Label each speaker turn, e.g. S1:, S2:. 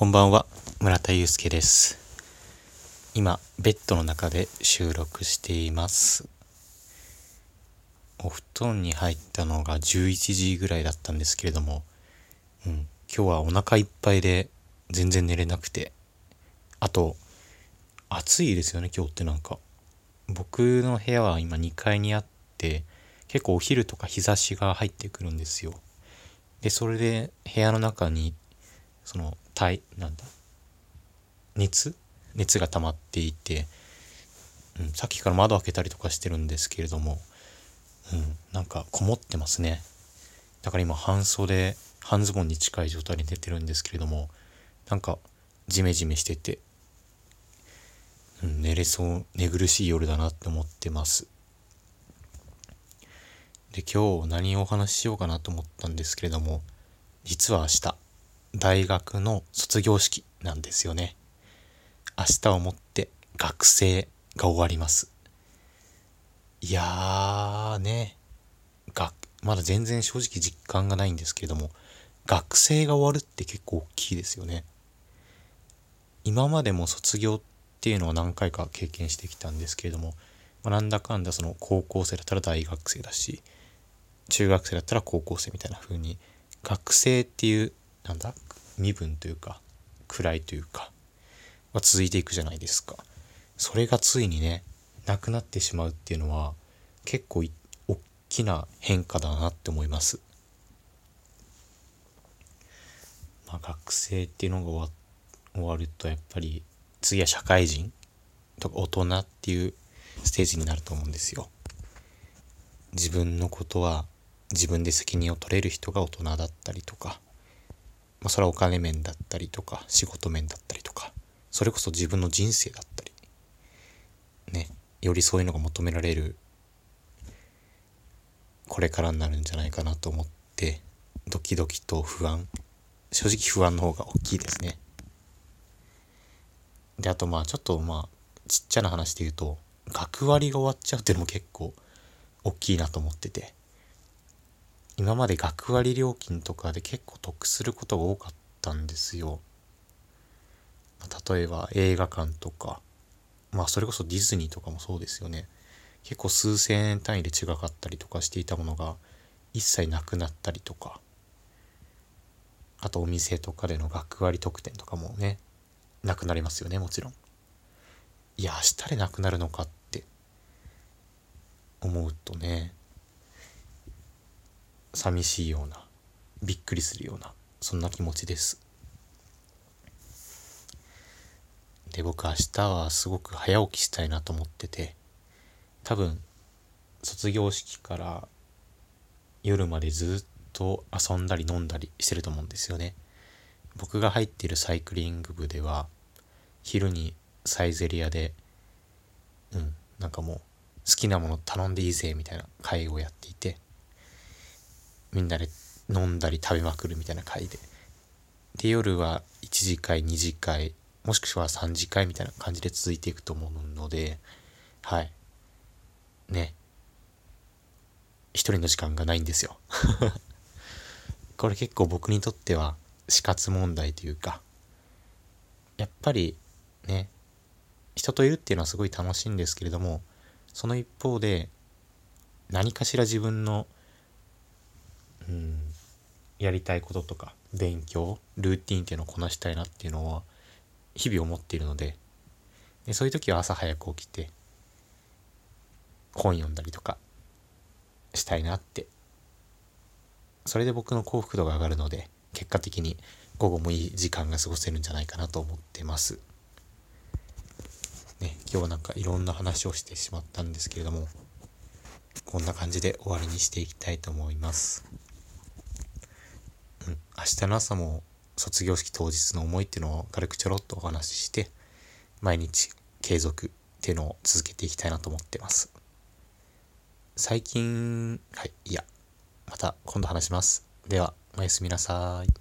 S1: こんばんは、村田祐介です。今、ベッドの中で収録しています。お布団に入ったのが11時ぐらいだったんですけれども、うん、今日はお腹いっぱいで全然寝れなくて、あと、暑いですよね、今日ってなんか。僕の部屋は今2階にあって、結構お昼とか日差しが入ってくるんですよ。で、それで部屋の中にその体なんだ？熱？熱が溜まっていて、うん、さっきから窓開けたりとかしてるんですけれども、うん、なんかこもってますね。だから今半袖半ズボンに近い状態に出てるんですけれどもなんかジメジメしてて、うん、寝れそう寝苦しい夜だなって思ってます。で今日何をお話ししようかなと思ったんですけれども実は明日。大学の卒業式なんですよね。明日をもって学生が終わります。いやーね、が、まだ全然正直実感がないんですけれども、学生が終わるって結構大きいですよね。今までも卒業っていうのは何回か経験してきたんですけれども、まあ、なんだかんだその高校生だったら大学生だし、中学生だったら高校生みたいな風に、学生っていうなんだ身分というか位というかは続いていくじゃないですか。それがついにねなくなってしまうっていうのは結構大きな変化だなって思います。まあ学生っていうのが終わ終わるとやっぱり次は社会人とか大人っていうステージになると思うんですよ。自分のことは自分で責任を取れる人が大人だったりとかまあ、それはお金面だったりとか仕事面だったりとかそれこそ自分の人生だったりねよりそういうのが求められるこれからになるんじゃないかなと思ってドキドキと不安正直不安の方が大きいですね。であとまあちょっとまあちっちゃな話で言うと学割が終わっちゃうっていうのも結構大きいなと思ってて。今まで学割料金とかで結構得することが多かったんですよ。例えば映画館とか、まあそれこそディズニーとかもそうですよね。結構数千円単位で違かったりとかしていたものが一切なくなったりとか、あとお店とかでの学割特典とかもね、なくなりますよね、もちろん。いや、明日でなくなるのかって思うとね、寂しいようなびっくりするようなそんな気持ちです。で僕明日はすごく早起きしたいなと思ってて多分卒業式から夜までずっと遊んだり飲んだりしてると思うんですよね。僕が入っているサイクリング部では昼にサイゼリアでうんなんかもう好きなもの頼んでいいぜみたいな会をやっていてみんなで飲んだり食べまくるみたいな回で。で、夜は1次会、2次会、もしくは3次会みたいな感じで続いていくと思うので、はい。ね。一人の時間がないんですよ。これ結構僕にとっては死活問題というか、やっぱりね、人といるっていうのはすごい楽しいんですけれども、その一方で何かしら自分のうん、やりたいこととか勉強ルーティンっていうのをこなしたいなっていうのは日々思っているのででそういう時は朝早く起きて本読んだりとかしたいなってそれで僕の幸福度が上がるので結果的に午後もいい時間が過ごせるんじゃないかなと思ってます。ね、今日はなんかいろんな話をしてしまったんですけれどもこんな感じで終わりにしていきたいと思います。うん、明日の朝も卒業式当日の思いっていうのを軽くちょろっとお話しして毎日継続っていうのを続けていきたいなと思ってます。最近はいいやまた今度話します。ではおやすみなさい。